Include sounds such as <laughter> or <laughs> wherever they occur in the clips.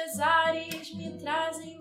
pesares me trazem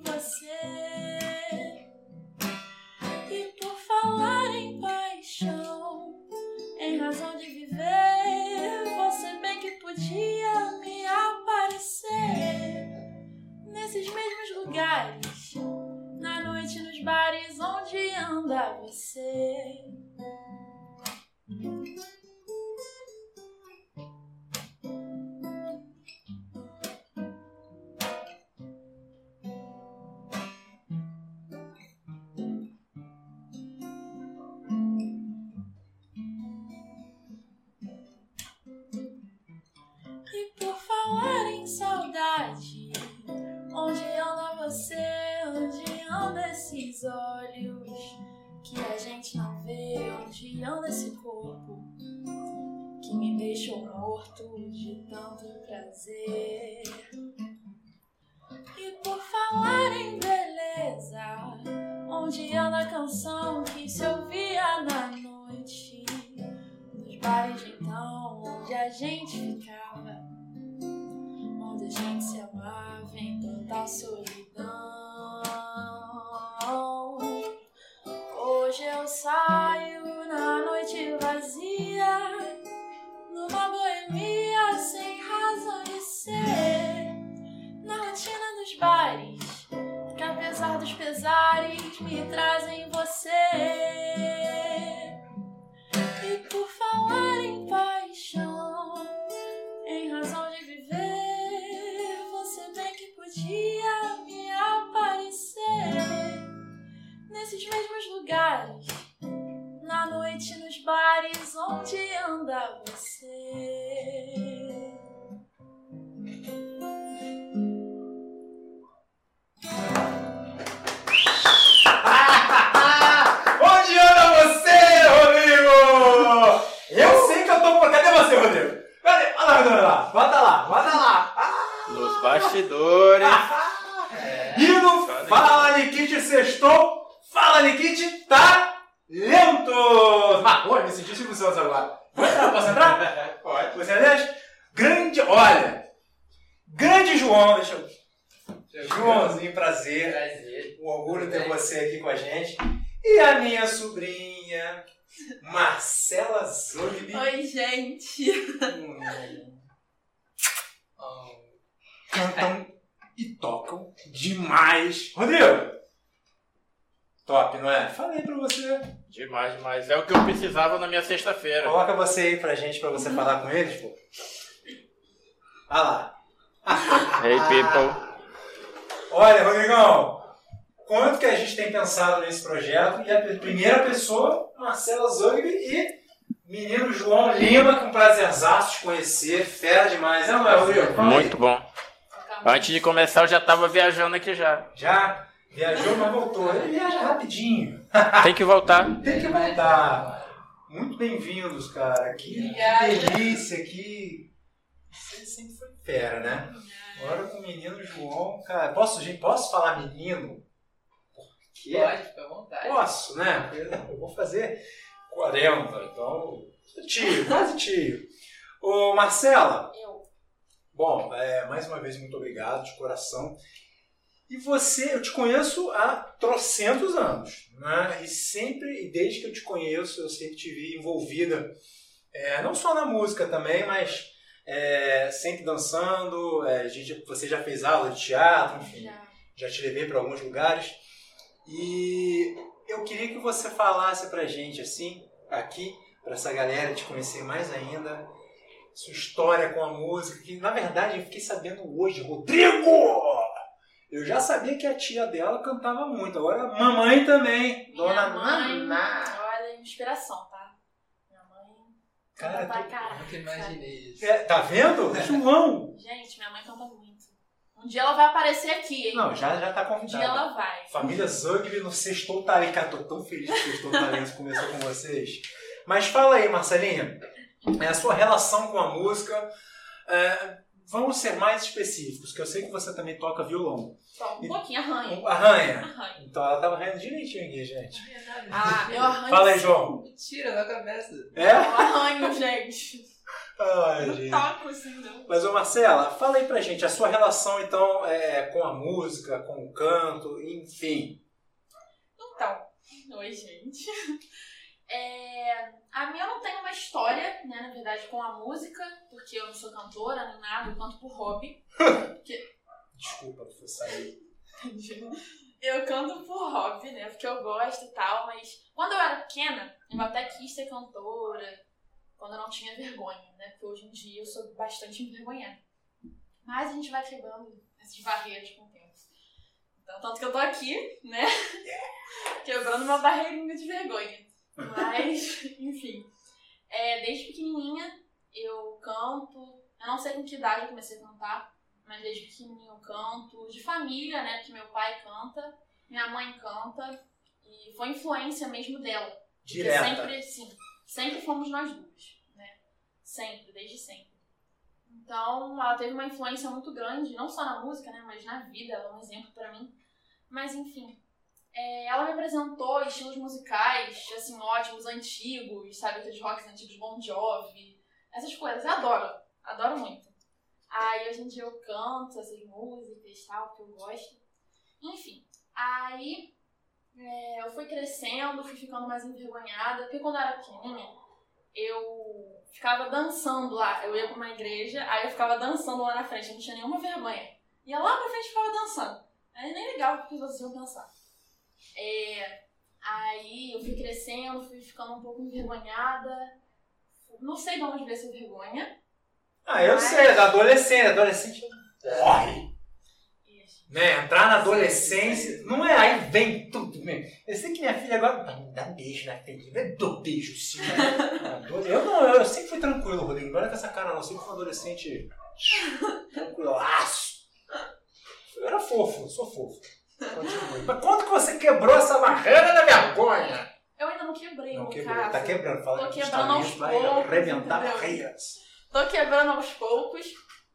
prazer? E por falar em beleza, onde anda a canção que se ouvia na noite? Nos bares então, onde a gente ficava onde a gente se amava em total solidão. Pesares me trazem você. E por falar em paixão, em razão de viver, você bem que podia me aparecer nesses mesmos lugares, na noite nos bares onde anda você. Você, Rodrigo? Cadê? Olha lá, olha lá. Bota lá, bota lá. Ah, Nos bastidores. E no Fala Nikit Sextou, Fala Nikit tá lento. Ah, pô, me senti Silvio Santos agora. Vou entrar, posso entrar? <laughs> Pode. Você aliás, grande, olha, grande João, deixa eu... Joãozinho, prazer. Prazer. Um orgulho ter você aqui com a gente. E a minha sobrinha, Marcela Zogby. Oi, gente. Cantam e tocam demais. Rodrigo! Top, não é? Falei pra você. Demais, demais. É o que eu precisava na minha sexta-feira. Coloca você aí pra gente, pra você falar com eles, pô. Olha lá. Hey, people. Olha, Rodrigão, quanto que a gente tem pensado nesse projeto? E a primeira pessoa, Marcela Zogby e menino João Lima, com prazerzaço de conhecer, fera demais, né, não é, Rodrigo? Muito bom. Antes de começar, eu já tava viajando aqui já. Já viajou, mas voltou. Ele viaja rapidinho. <laughs> Tem que voltar. Tem que voltar. Muito bem-vindos, cara. Que delícia, que... Você sempre foi fera, né? Agora com o menino João, cara... Posso, gente, posso falar menino? Porque... Pode, fica à vontade. Posso, né? Eu vou fazer 40, então. Tio, quase tio. Ô, Marcela, Eu. bom, é, mais uma vez, muito obrigado de coração. E você, eu te conheço há trocentos anos, né? E sempre, e desde que eu te conheço, eu sempre te vi envolvida, é, não só na música também, mas é, sempre dançando. é, a gente, você já fez aula de teatro, enfim Já. já te levei para alguns lugares. E eu queria que você falasse pra gente assim, aqui, pra essa galera te conhecer mais ainda, sua história com a música, que na verdade eu fiquei sabendo hoje, Rodrigo! Eu já sabia que a tia dela cantava muito, agora a mamãe também, Minha dona mãe, Naná. olha, inspiração, tá? Minha mãe Cara, canta pra caralho. Nunca imaginei isso. É, tá vendo? <laughs> João! Gente, minha mãe canta muito. Um dia ela vai aparecer aqui, hein? Não, já, já tá Um dia ela vai. Família Zugby no Sextou Talento. Tô tão feliz que o Sextou Talento começou com vocês. Mas fala aí, Marcelinha, é a sua relação com a música. é, vamos ser mais específicos, que eu sei que você também toca violão. Só um pouquinho, arranha. Arranha. Arranha. Então ela tava arranhando direitinho aqui, gente. Ah, eu arranho. Fala aí, João. Mentira, na cabeça. É? Eu arranho, gente. Ai, gente. assim, não. Mas, ô Marcela, fala aí pra gente a sua relação, então, é, com a música, com o canto, enfim. Então, oi, gente. <laughs> É, a minha eu não tem uma história, né, na verdade, com a música, porque eu não sou cantora nem nada, eu canto por hobby. Desculpa por sair. <laughs> Eu canto por hobby, né, porque eu gosto e tal, mas quando eu era pequena, eu até quis ser cantora, quando eu não tinha vergonha, né, porque hoje em dia eu sou bastante envergonhada. Mas a gente vai quebrando essas barreiras com o tempo. Então, tanto que eu tô aqui, né, <laughs> quebrando uma barreirinha de vergonha. Mas, <laughs> enfim. É, desde pequenininha eu canto. Eu não sei com que idade eu comecei a cantar, mas desde pequenininha eu canto. De família, né? Porque meu pai canta, minha mãe canta. E foi influência mesmo dela. Porque Direta. sempre, sim, sempre fomos nós duas, né? Sempre, desde sempre. Então, ela teve uma influência muito grande, não só na música, né? Mas na vida, ela é um exemplo pra mim. Mas, enfim, é, ela me apresentou estilos musicais, assim, ótimos, antigos, sabe? Aqueles rocks antigos, Bon Jovi, essas coisas. Eu adoro, adoro muito. Aí, hoje em dia, eu canto essas músicas e tal, que eu gosto. Enfim, aí é, eu fui crescendo, fui ficando mais envergonhada, porque quando eu era pequenininha, eu ficava dançando lá. Eu ia pra uma igreja, aí eu ficava dançando lá na frente, não tinha nenhuma vergonha. Ia lá pra frente e ficava dançando. Aí nem ligava porque os outros iam pensar. É, aí eu fui crescendo, fui ficando um pouco envergonhada. Não sei de onde veio essa vergonha. Ah, eu Mas- sei, da adolescente. Adolescente corre. Né? Entrar na adolescência. Não é aí vem tudo mesmo. Eu sei que minha filha agora. "Vai me dar um beijo na frente. Eu dou beijo sim. <laughs> eu não, eu sempre fui tranquilo, Rodrigo. Não olha com essa cara, não. Eu sempre fui um adolescente. Tranquilaço. Eu era fofo, eu sou fofo. Continue. Mas quando que você quebrou essa barreira da vergonha? Eu ainda não quebrei, Não no quebrou. caso. Tá quebrando. Fala Tô que quebrando aos vai poucos, arrebentar entendeu? barreiras. Tô quebrando aos poucos,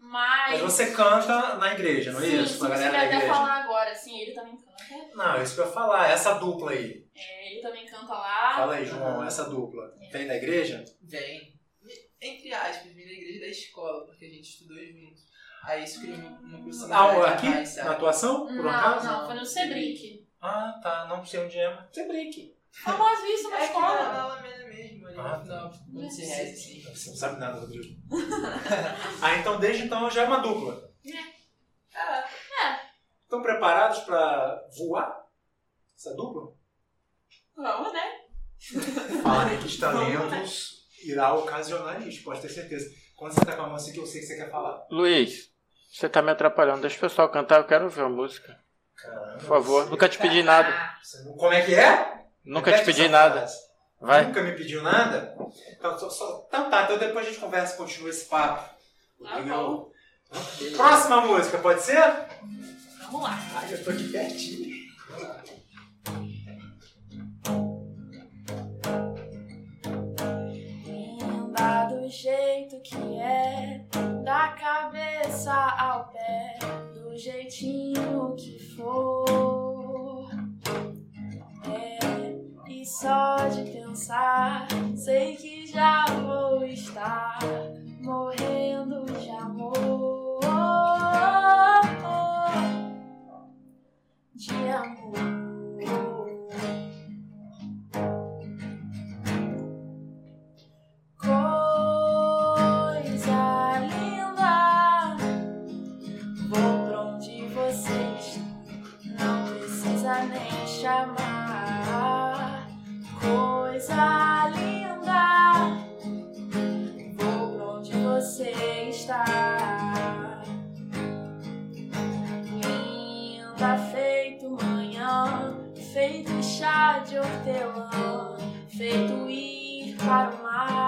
mas. Mas você canta na igreja, não é sim, isso? sim, Com a você galera vai da até igreja. falar agora, sim, ele também canta. Não, é isso que eu ia falar. Essa dupla aí. É, ele também canta lá. Fala aí, João. Essa dupla. Vem da igreja? Vem, entre aspas, vim da igreja da escola, porque a gente estudou junto. Aí isso criou uma, uma proximidade Ah, aqui? mais, Na atuação? Por não, acaso? não, foi no Cebric. Ah, tá. Não sei onde é. mas Na É que na escola. na Alameda mesmo, ali Ah, no final, quando se. Você não sabe nada, Rodrigo. <laughs> ah, então desde então já é uma dupla. Ah, Estão preparados pra voar? Essa dupla? Vamos, né? Falarei que os talentos irá ocasionar isso, pode ter certeza. Quando você tá com a mão assim que eu sei que você quer falar. Luiz, você tá me atrapalhando. Deixa o pessoal cantar, eu quero ouvir a música. Caramba. Por favor, nunca te pedi nada. Não- Como é que é? Nunca te pedi nada. frase. Vai. Nunca me pediu nada? Então, só, só- então tá, então depois a gente conversa e continua esse papo. Tá Legal. Próxima música, pode ser? Vamos lá. Ai, eu tô aqui pertinho. Linda do jeito que é, da cabeça ao pé, do jeitinho que for. Só de pensar, sei que já vou estar morrendo de amor. De amor. Para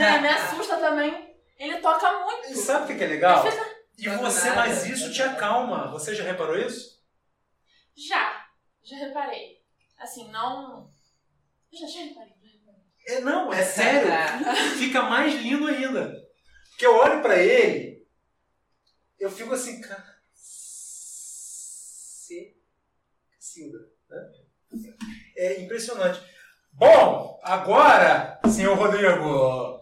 né? Me assusta também. Ele toca muito. E sabe o que que é legal? Ele fica- E você, mas isso te acalma. Você já reparou isso? Já, já reparei. Assim, não. Já, já reparei, já reparei. É, não, é sério. <laughs> Fica mais lindo ainda. Porque eu olho pra ele, eu fico assim, cara. Silda, né? É impressionante. Bom, agora, senhor Rodrigo.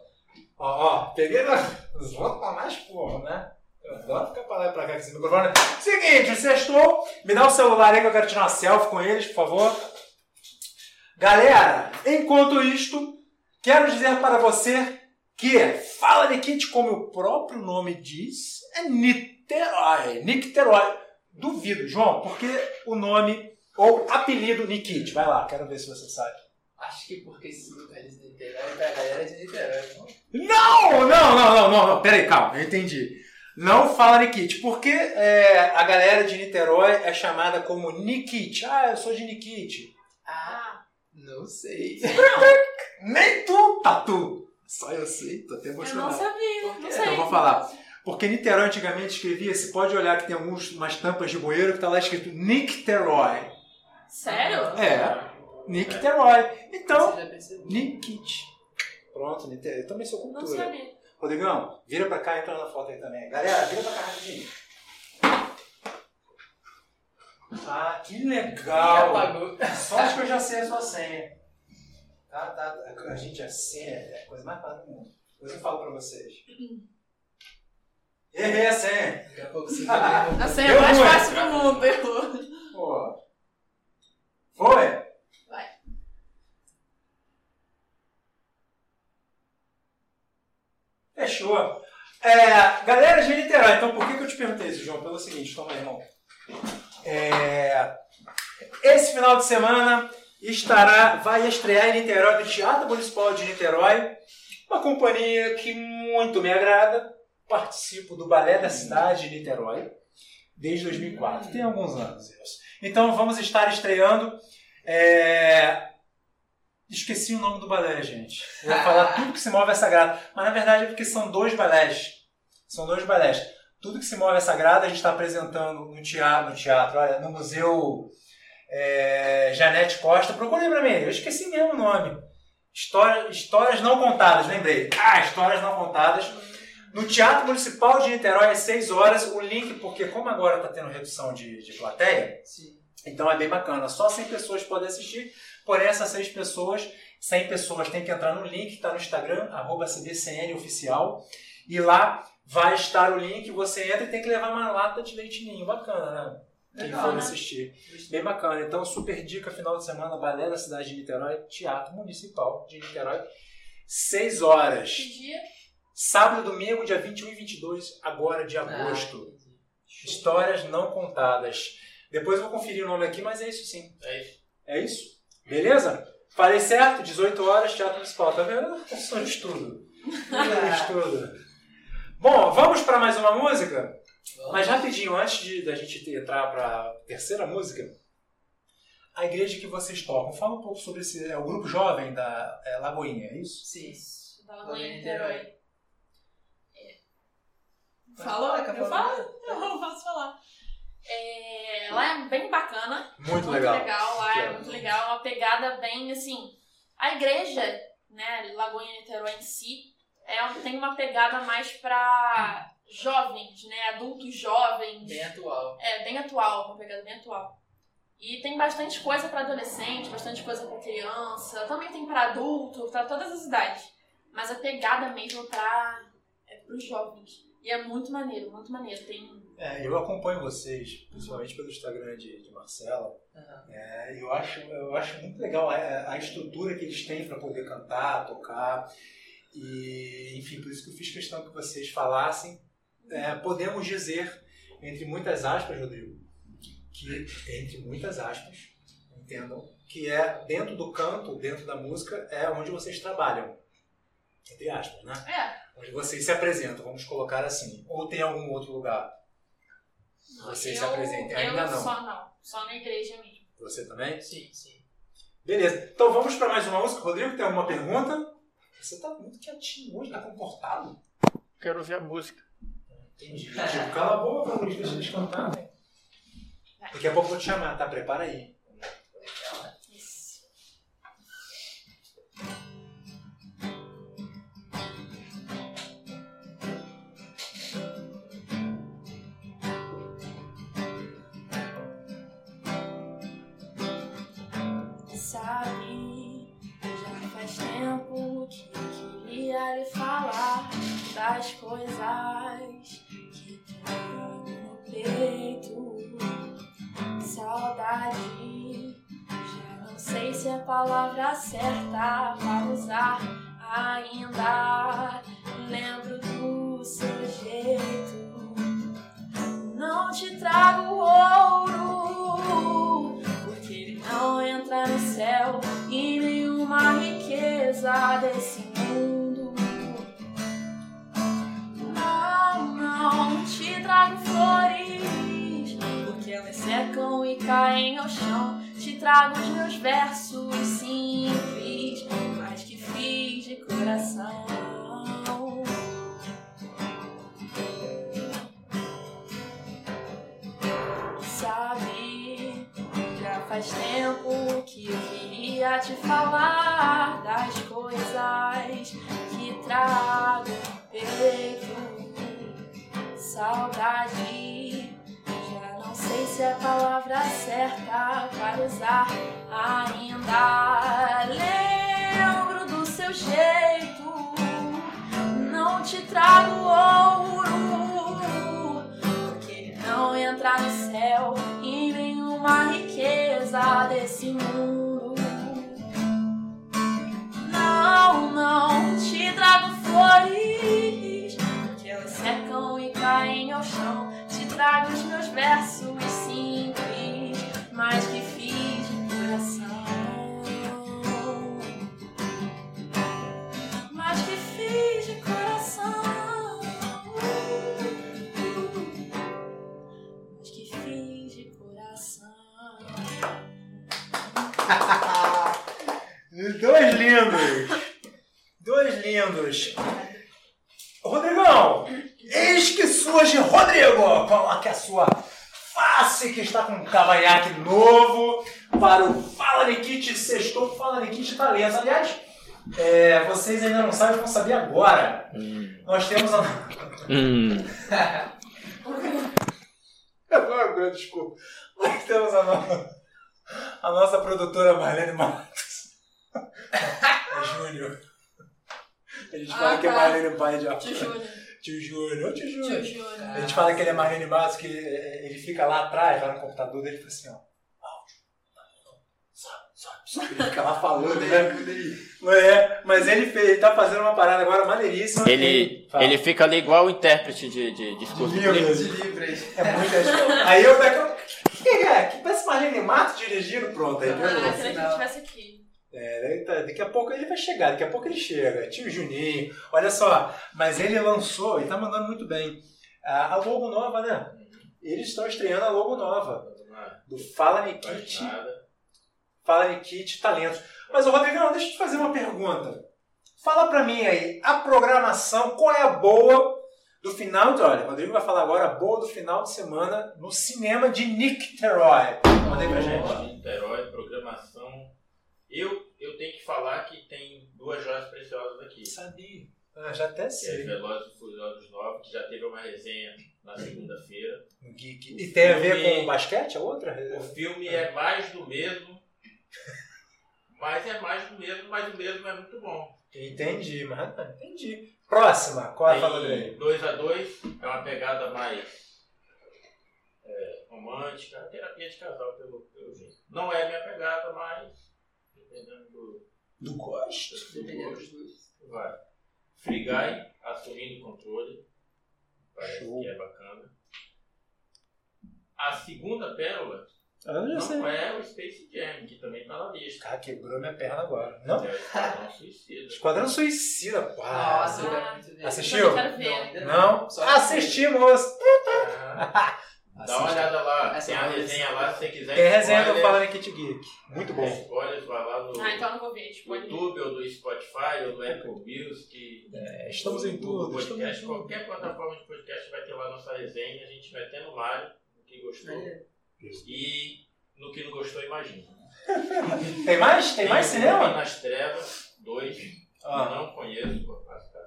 Ó, ó, peguei na. Os votos pra mais porra, né? Eu adoro ficar pra lá e pra cá com esse microfone. Seguinte, sextou. Me dá o celular aí que eu quero tirar uma selfie com eles, por favor. Galera, enquanto isto, quero dizer para você que Fala Nikit, como o próprio nome diz, é Niterói. Niterói. Duvido, João, porque o nome ou apelido Nikit. Vai lá, quero ver se você sabe. Acho que porque esse lugar de Niterói pra galera de Niterói. não? Não, não, não, não, não, não. Peraí, calma, eu entendi. Não fala Nikit, porque é, a galera de Niterói é chamada como Nikit. Ah, eu sou de Nikit. Ah, não sei. Nem tu, Tatu. Só eu sei, tô até Eu não emocionado. sabia, não sei. Então vou falar. Porque Niterói antigamente escrevia, você pode olhar que tem algumas umas tampas de bueiro que tá lá escrito Nicterói. Sério? É, Nicterói. Então? Nikit. Pronto. Eu também sou Não cultura. sabia. Rodrigão, vira pra cá e entra na foto aí também. Galera, vira pra cá rapidinho. Ah, que legal! Só acho que eu já sei a sua senha. Tá, tá. A gente, a senha é a coisa mais fácil do mundo. Depois eu falo pra vocês. Errei a senha. Daqui a pouco você <laughs> vai A senha Deu mais fácil do mundo, errou. Pô. Foi? Vai. Fechou. É, galera de Niterói, então por que, que eu te João? Pelo seguinte, toma aí, irmão. É, esse final de semana estará, vai estrear em Niterói, do Teatro Municipal de Niterói, uma companhia que muito me agrada. Participo do Balé da Cidade de Niterói desde 2004, tem alguns anos isso. Então vamos estar estreando. é, Esqueci o nome do balé, gente. Eu ia falar tudo que se move é sagrado. Mas na verdade é porque são dois balés. São dois balés. Tudo que se move é sagrado, a gente está apresentando no teatro, no teatro, olha, no Museu é, Janete Costa. Procurei pra mim, eu esqueci mesmo o nome. História, histórias não contadas, lembrei. Ah, histórias não contadas. No Teatro Municipal de Niterói, às 6 horas, o link, porque como agora está tendo redução de, de plateia, Sim. então é bem bacana. Só 100 pessoas podem assistir, porém essas 6 pessoas, 100 pessoas têm que entrar no link, está no Instagram, arroba CBCN Oficial, e lá vai estar o link, você entra e tem que levar uma lata de leite ninho. Bacana, né? Quem Legal, for né? assistir. Bem bacana. Então, super dica, final de semana, Balé da cidade de Niterói, Teatro Municipal de Niterói, 6 horas. Que dia? Sábado e domingo, dia 21 e 22, agora de agosto. Histórias não contadas. Depois eu vou conferir o nome aqui, mas é isso sim. É isso. É isso? Beleza? Falei certo? 18 horas, Teatro Municipal. Tá vendo? Só de estudo. É estudo. Bom, vamos para mais uma música? Mas rapidinho, antes de, da gente entrar para a terceira música, a igreja que vocês tocam, fala um pouco sobre esse. É o grupo jovem da é, Lagoinha, é isso? Sim. Da Lagoinha Niterói. Falou? Eu falo? Eu posso falar. É, lá é bem bacana. Muito legal. lá Que é é- muito legal. Uma pegada bem assim. A igreja, né, Lagoinha Niterói em si, é, tem uma pegada mais pra jovens, né? Adultos jovens. Bem atual. É, bem atual, uma pegada bem atual. E tem bastante coisa pra adolescente, bastante coisa pra criança, também tem pra adulto, pra todas as idades. Mas a pegada mesmo pra é pros jovens. E é muito maneiro, muito maneiro. Tem É, eu acompanho vocês, principalmente pelo Instagram de, de Marcela. Aham. É, eu, acho, eu acho muito legal a, a estrutura que eles têm para poder cantar, tocar. E, enfim, por isso que eu fiz questão que vocês falassem. É, podemos dizer, entre muitas aspas, Rodrigo, que, entre muitas aspas, entendam, que é dentro do canto, dentro da música, é onde vocês trabalham. Entre aspas, né? É, Onde vocês se apresentam, vamos colocar assim. Ou tem algum outro lugar? Vocês se eu, apresentem. eu Ainda não. Só não, só na igreja mesmo. Você também? Sim, sim. Beleza. Então vamos para mais uma música. Rodrigo, tem alguma pergunta? Você tá muito quietinho hoje, tá comportado. Quero ouvir a música. Entendi. Tipo, cala a boca, Rodrigo, deixa eles cantarem. Daqui a pouco eu vou te chamar, tá? Prepara aí. Isso. Sabe, das coisas que trago no peito. Saudade, já não sei se é a palavra certa para usar ainda. Lembro do seu jeito. Não te trago ouro, porque ele não entra no céu e nenhuma riqueza desse Te trago flores, porque elas secam e caem ao chão. Te trago os meus versos simples, mas que fiz de coração. Sabe, já faz tempo que eu queria te falar das coisas que trago no peito. Saudade, já não sei se é a palavra certa para usar ainda. Lembro do seu jeito, não te trago ouro, porque não entra no céu e nenhuma riqueza desse mundo. Não, não te trago flores, ao chão. Te trago os meus versos simples, mas que fiz coração. Mas que fiz de coração. Mas que fiz de coração. <laughs> Dois lindos! Dois lindos! Rodrigão! Eis que surge Rodrigo! Coloque a sua face que está com um cavanhaque novo para o Fala Nikit Sextou Fala Nikit Talento. Aliás, é, vocês ainda não sabem, vão saber agora. Hum. Nós temos a. Hum. <laughs> Eu não aguento, desculpa. Nós temos a, no- a nossa produtora Marlene Matos. <laughs> É Júnior. A gente Ah, fala que é tá. Marlene pai de Júnior. Tio Júnior. Ô, Tio Júnior. Tio. A gente fala que ele é Marlene Matos, que ele fica lá atrás, lá no computador dele, e fala assim, ó. Áudio. Tá bom. Só, só. Ele fica lá falando, né? É, mas ele, fez, ele tá fazendo uma parada agora maneiríssima. Ele, Fala. ele fica ali igual o intérprete de, de discurso De livros. político. De livres. É muita Aí eu daqui a que é? Que parece Marlene Matos dirigindo, pronto. Aí, Ah, que ele Sinal. estivesse aqui. É, daí tá- daqui a pouco ele vai chegar, daqui a pouco ele chega. Tio Juninho, olha só, mas ele lançou, ele tá mandando muito bem. A, a logo nova, né? Eles estão estreando a logo nova do Fala Nikit, Fala Nikit Talentos. Mas o Rodrigão, deixa eu te fazer uma pergunta. Fala pra mim aí, a programação, qual é a boa do final de. Olha, o Rodrigo vai falar agora a boa do final de semana no cinema de Nicteroy. Manda aí pra gente. Niterói, programação. Eu, eu tenho que falar que tem duas joias preciosas aqui. Sabia. Ah, já até Que é sei. Velozes e Furiosos 9, que já teve uma resenha na segunda-feira. No Geek. E tem a ver com o basquete, a outra? O filme é mais do mesmo, mas é mais do mesmo, mas o mesmo é muito bom. Entendi, mas ah, entendi. Próxima, qual é a fala dele? 2x2 é uma pegada mais é, romântica, terapia de casal pelo, pelo jeito. Não é minha pegada, mas dependendo do, Do gosto. do Dependendo dos dois. vai. Free Guy assumindo o controle, parece Show. que é bacana. A segunda pérola Ah, eu já sei. não é o Space Jam, que também tá na lista. Cara, quebrou minha perna agora. Não? É Esquadrão <laughs> Suicida. Esquadrão Suicida, pô. Nossa, eu quero ver. Assistiu? Não, ainda Não? Assistimos! Ah, Dá uma olhada lá, Essa tem a é resenha lá se você quiser. Tem resenha do Fala Nikit Geek. Muito bom. Spoilers, vai lá no Ah, então eu não vou ver. Tipo. YouTube ou do Spotify ou do Apple Music. É, estamos em tudo. Estamos Podcast, tudo. qualquer plataforma de podcast vai ter lá nossa resenha, a gente metendo o Mário, no que gostou. É. E no que não gostou, imagina. <laughs> Tem mais? Tem mais um cinema? Nas Trevas, dois. Ah. Não conheço,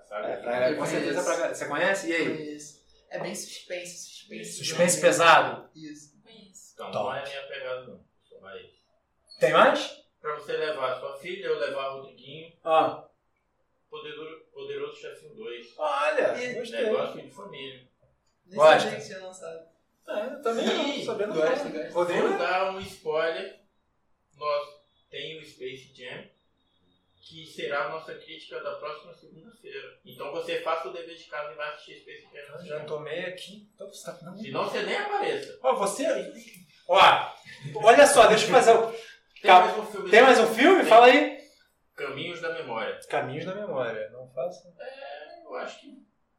sabe? É, pra- com certeza pra... Você conhece? E aí? Conheço. É bem suspense, suspense. Suspense pesado. Isso. Conheço. Então Top. não é minha pegada, não. Sou mais. Tem mais? Pra você levar a sua filha, eu levar o Rodriguinho, Ah. Poderoso, Poderoso Chefinho 2. Olha, E- gostei. Negócio de família. Nem Gosta? sabia que tinha lançado. É, eu também não, Ih, sabendo gosto, não. Vou dar um spoiler. Nós tem o Space Jam, que será a nossa crítica da próxima segunda-feira. Então você faça o dever de casa e vai assistir Space Jam. Já tomei aqui. Então você tá não. Senão você nem apareça. Ó, você. Ó, olha só, deixa eu fazer. o- Tem mais um filme. Tem mais um filme? Fala aí. Caminhos da Memória. Caminhos da Memória. Não faça. É, eu acho que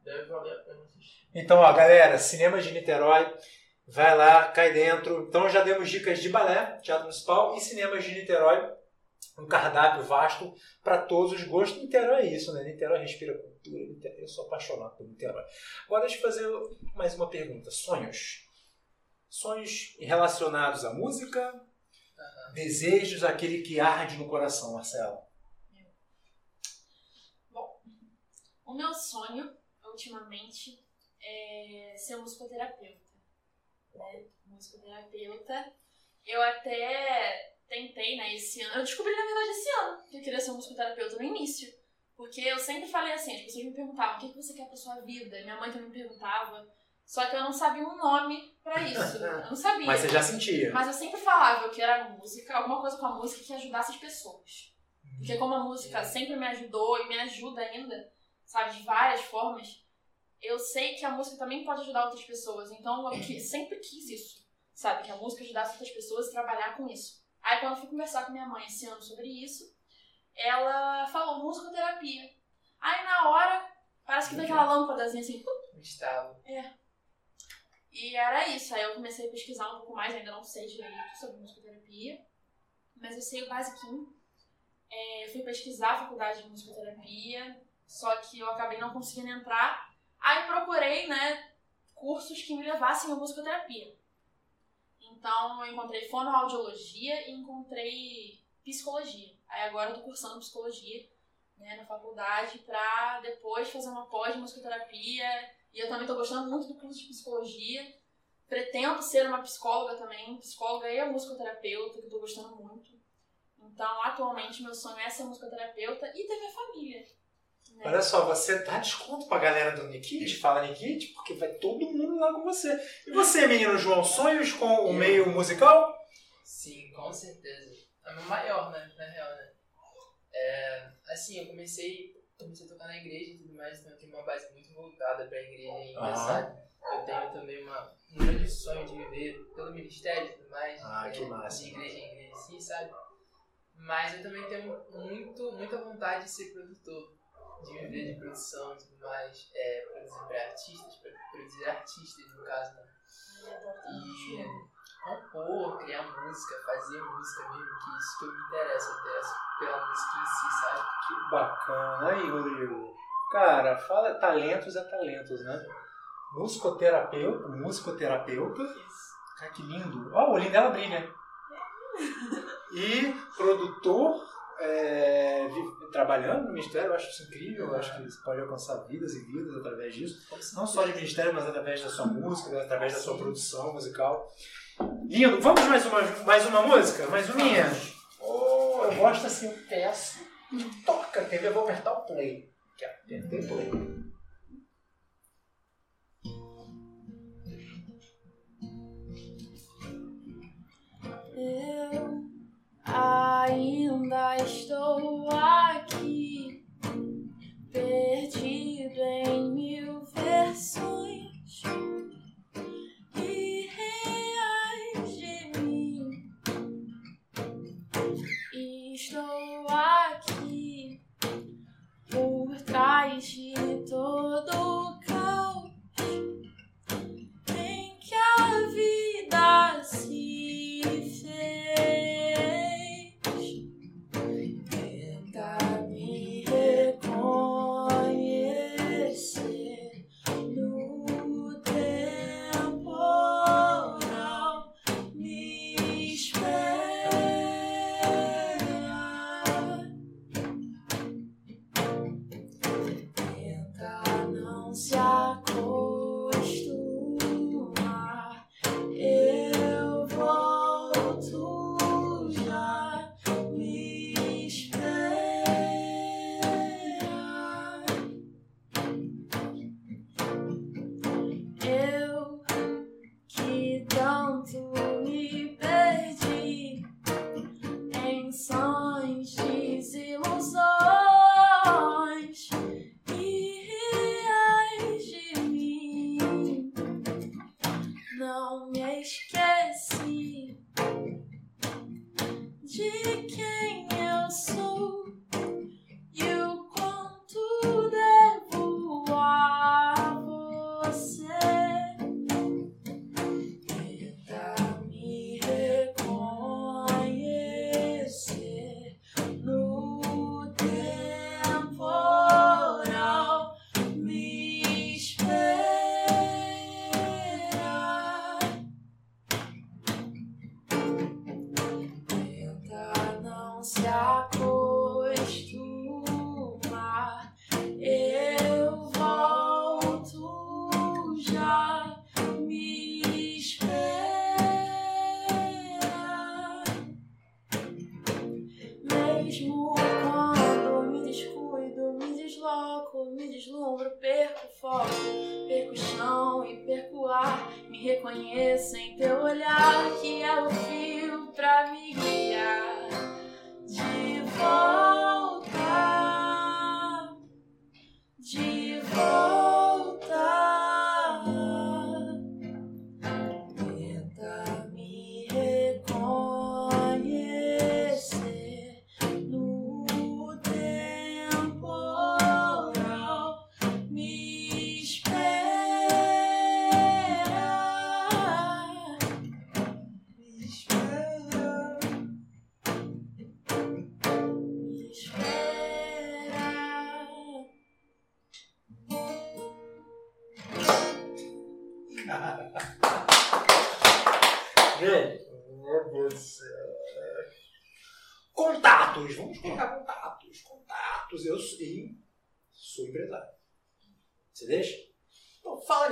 deve valer a pena assistir. Então, ó, galera, cinema de Niterói, vai lá, cai dentro. Então, já demos dicas de balé, teatro municipal e cinemas de Niterói. Um cardápio vasto para todos os gostos. Niterói é isso, né? Niterói respira cultura. Niterói- Eu sou apaixonado por Niterói. Agora, deixa eu fazer mais uma pergunta. Sonhos. Sonhos relacionados à música, desejos, aquele que arde no coração, Marcelo. O meu sonho, ultimamente, é ser musicoterapeuta. Né? Musicoterapeuta. Eu até tentei, né, esse ano. Eu descobri, na verdade, esse ano que eu queria ser um musicoterapeuta no início. Porque eu sempre falei assim, as pessoas me perguntavam o que que você quer pra sua vida. Minha mãe também me perguntava. Só que eu não sabia um nome pra isso. <laughs> Eu não sabia. Mas você já sentia. Mas eu sempre falava que era música, alguma coisa com a música que ajudasse as pessoas. Porque como a música sempre me ajudou e me ajuda ainda, sabe, de várias formas, eu sei que a música também pode ajudar outras pessoas. Então eu sempre quis isso, sabe, que a música ajudasse outras pessoas e trabalhar com isso. Aí quando eu fui conversar com minha mãe esse ano sobre isso, ela falou musicoterapia. Aí na hora, parece que veio aquela lâmpadazinha assim, Estava. e era isso. Aí eu comecei a pesquisar um pouco mais, ainda não sei direito sobre musicoterapia, mas eu sei o basiquinho. É, eu fui pesquisar a faculdade de musicoterapia, só que eu acabei não conseguindo entrar. Aí procurei, né, cursos que me levassem à musicoterapia. Então eu encontrei fonoaudiologia e encontrei psicologia. Aí agora eu tô cursando psicologia, né, na faculdade pra depois fazer uma pós de musicoterapia e eu também tô gostando muito do curso de psicologia. Pretendo ser uma psicóloga também, psicóloga e musicoterapeuta, que eu tô gostando muito. Então, atualmente, meu sonho é ser musicoterapeuta e ter minha família. Né? Olha só, você dá desconto pra galera do Nikit, fala Nikit, porque vai todo mundo lá com você. E você, menino João, sonhos com o meio musical? Sim, com certeza. a maior, né? Na real, né? É, assim, eu comecei, comecei a tocar na igreja e tudo mais, então eu tenho uma base muito voltada pra igreja ainda, Aham. sabe? Eu tenho também uma, um grande sonho de viver pelo ministério e tudo mais. Ah, que é, massa. De igreja em igreja, assim, sabe? Mas eu também tenho muito, muita vontade de ser produtor, de viver de produção e tudo mais, é, produzir para artistas, pra produzir artistas, no caso, né? E compor, criar música, fazer música mesmo, que isso que eu me eu interesso pela música em si, sabe? Que bacana. Aí, Rodrigo. Cara, fala talentos é talentos, né? Musicoterapeuta, musicoterapeuta. Cara, que lindo. Ó, o olhinho dela brilha. E produtor, é, trabalhando no ministério, eu acho isso incrível. Eu acho que você pode alcançar vidas e vidas através disso. Não só de ministério, mas através da sua música, através da sua produção musical. Lindo. Vamos mais uma, mais uma música? Mais uma minha? Oh, eu gosto assim, eu peço. Toca, quer ver? Eu vou apertar o play. Apertei play. Ainda estou aqui, perdido em mil versões irreais de mim. Estou aqui por trás de todo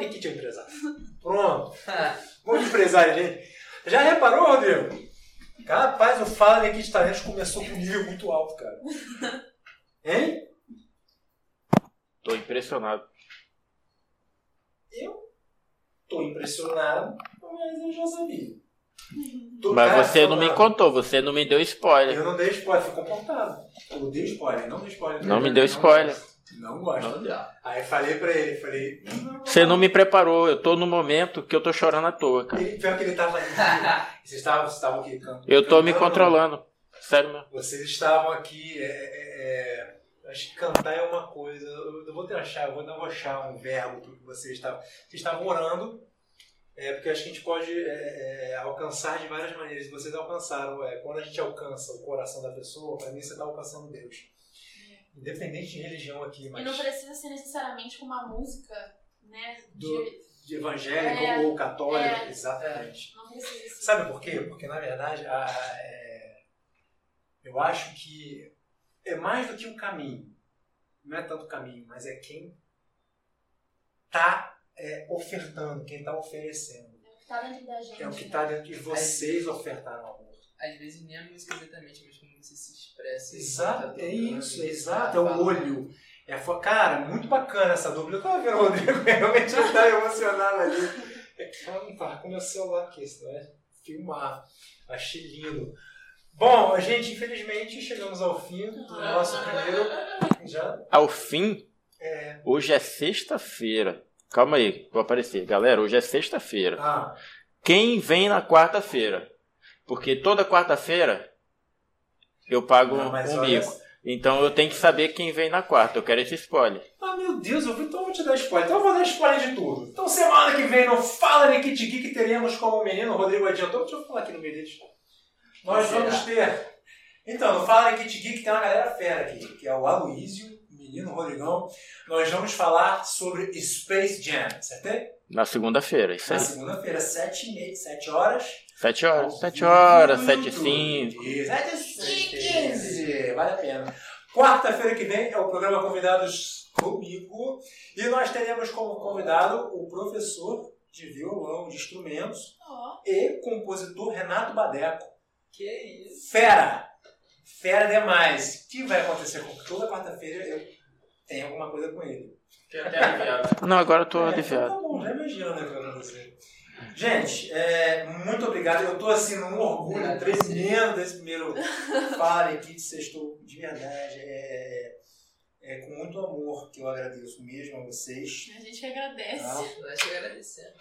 Nikit <laughs> é empresário. Pronto. Vamos de empresário, gente. Já reparou, Rodrigo? Rapaz, o Fala Nikit Talentos começou com um nível muito alto, cara. <laughs> Hein? Tô impressionado. Eu tô impressionado, mas eu já sabia. Tu- Mas você não me contou, você não me deu spoiler. Eu não dei spoiler, fui comportado. Eu dei spoiler, não dei spoiler. Não me deu spoiler. Não gosto. Não deu. Aí falei pra ele, falei. Você não me preparou, eu tô no momento que eu tô chorando à toa, cara. Ele, pior que ele tava ali. <laughs> Vocês estavam, vocês estavam aqui can- Eu tô me cantando? controlando. Sério mesmo. Vocês estavam aqui. É, é, é, acho que cantar é uma coisa. Eu, eu vou ter achar, eu vou, não vou achar um verbo porque vocês estavam. Vocês estavam orando. É, porque acho que a gente pode é, é, alcançar de várias maneiras. E Vocês alcançaram. É, quando a gente alcança o coração da pessoa, para mim você está alcançando Deus. Independente de religião aqui, E mas não precisa ser necessariamente com uma música, né? De... Do- de evangélico É, ou católico. é. exatamente. Não precisa ser. Sabe por quê? Porque, na verdade, a- é, eu acho que é mais do que um caminho. Não é tanto caminho, mas é quem está ofertando, quem está oferecendo. É o que tá dentro da gente. É o que né? está dentro de vocês ofertaram amor. Às vezes nem a música exatamente, mas como você se expressa. Exato, Tá é isso, tá exato, é o falando. olho. É a fo- Cara, muito bacana essa dupla. Eu tava vendo o Rodrigo <laughs> realmente tá emocionado ali. É fala, tá com meu celular aqui, senão é filmar. Achei lindo. Bom, gente, infelizmente chegamos ao fim do nosso primeiro. Já Ao fim, é. hoje é sexta-feira. Calma aí, vou aparecer. Galera, hoje é sexta-feira. Ah, Quem vem na quarta-feira? Porque toda quarta-feira eu pago não, um mico. Então eu tenho que saber quem vem na quarta. Eu quero esse spoiler. Ah, meu Deus, eu vou, então eu vou te dar spoiler. Então eu vou dar spoiler de tudo. Então semana que vem no Fala Nikit Geek teremos como menino, o Rodrigo adiantou. Deixa eu falar aqui no meio deles. Nós Será? vamos ter. Então, no Fala Nikit Geek tem uma galera fera aqui, que é o Aloysio, o menino Rodrigão. Nós vamos falar sobre Space Jam, acertei? Na segunda-feira, isso Na aí. segunda-feira, 7 e meia, 7 horas. Sete horas. Sete horas, sete e cinco. Sete e quinze. Vale a pena. Quarta-feira que vem é o programa Convidados comigo. E nós teremos como convidado o professor de violão, de instrumentos Ó, e compositor Renato Badeco. Que isso? Fera! Fera demais. O que vai acontecer com toda quarta-feira eu tenho alguma coisa com ele. Fiquei até aliviado. Não, agora eu tô É, aliviado. Tá bom, já imagina né, vai acontecer. Gente, é, muito obrigado. Eu tô assim num orgulho Obrigado, tremendo desse primeiro Fala aqui de sextou de verdade. É, é com muito amor que eu agradeço mesmo a vocês. a gente que agradece. Tá? Nós te agradecemos.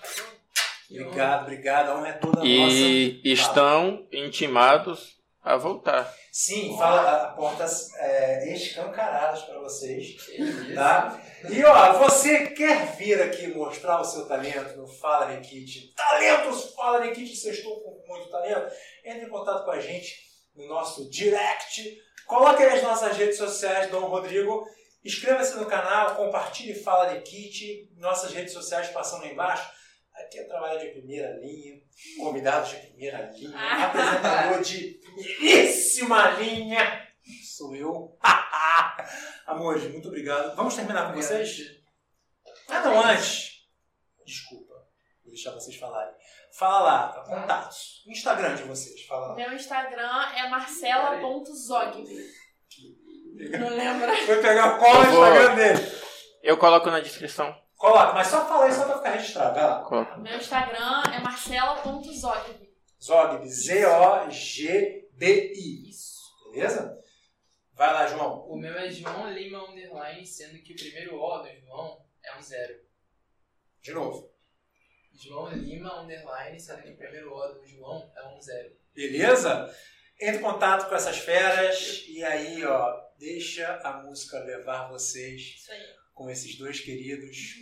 Obrigado, obrigado. A honra é toda E nossa. estão intimados a voltar. Sim, fala portas é, escancaradas para vocês. Tá? E ó, você quer vir aqui mostrar o seu talento no Fala Nikit? Talentos Fala Nikit, vocês estão com muito talento? Entre em contato com a gente no nosso direct. Coloque aí as nossas redes sociais, Dom Rodrigo. Inscreva-se no canal, compartilhe Fala Nikit. Nossas redes sociais passando aí embaixo. Aqui é trabalho de primeira linha, convidados de primeira linha, Ah. apresentador de primeiríssima linha. Sou eu. <laughs> Amores, muito obrigado. Vamos terminar com vocês? Ah, não, antes. Desculpa, vou deixar vocês falarem. Fala lá, contatos. Instagram de vocês, fala lá. Meu Instagram é marcela.zogby. Não lembra? Foi pegar qual o Eu Instagram dele? Eu coloco na descrição. Coloca, mas só fala aí só pra ficar registrado. Vai lá. Coloco. Meu Instagram é marcela.zogby. Zogby, Z-O-G-B-I. Isso. Beleza? Vai lá, João. O meu é João Lima Underline, sendo que o primeiro O do João é um zero. De novo. João Lima Underline, sendo que o primeiro O do João é um zero. Beleza? Entre em contato com essas feras e aí, ó, deixa a música levar vocês Isso aí. Com esses dois queridos.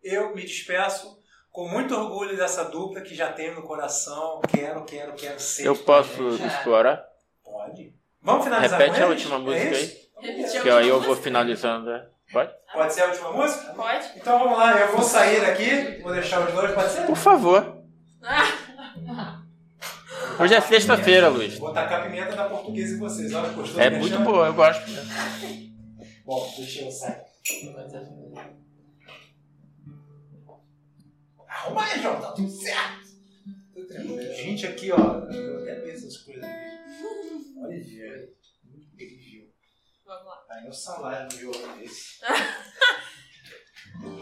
Eu me despeço com muito orgulho dessa dupla que já tenho no coração. Quero, quero, quero sempre. Eu posso gente. explorar? Pode. Vamos finalizar Repete com a última É música isso? Repetir Que aí eu vou finalizando. né? Pode? Pode ser a última música? Pode? Então vamos lá, eu vou sair daqui, vou deixar os dois, pode ser? Por favor. <laughs> Hoje é sexta-feira, Luiz. Vou tacar pimenta da portuguesa em vocês, olha, gostou? É muito boa, eu gosto. Bom, deixa eu sair. É- Arruma aí, João, tá tudo certo. Tudo tranquilo. Gente, aqui, ó, eu até penso essas coisas aqui. Olha, gente, muito incrível. Vamos lá. Aí o salário do violão desse. <laughs>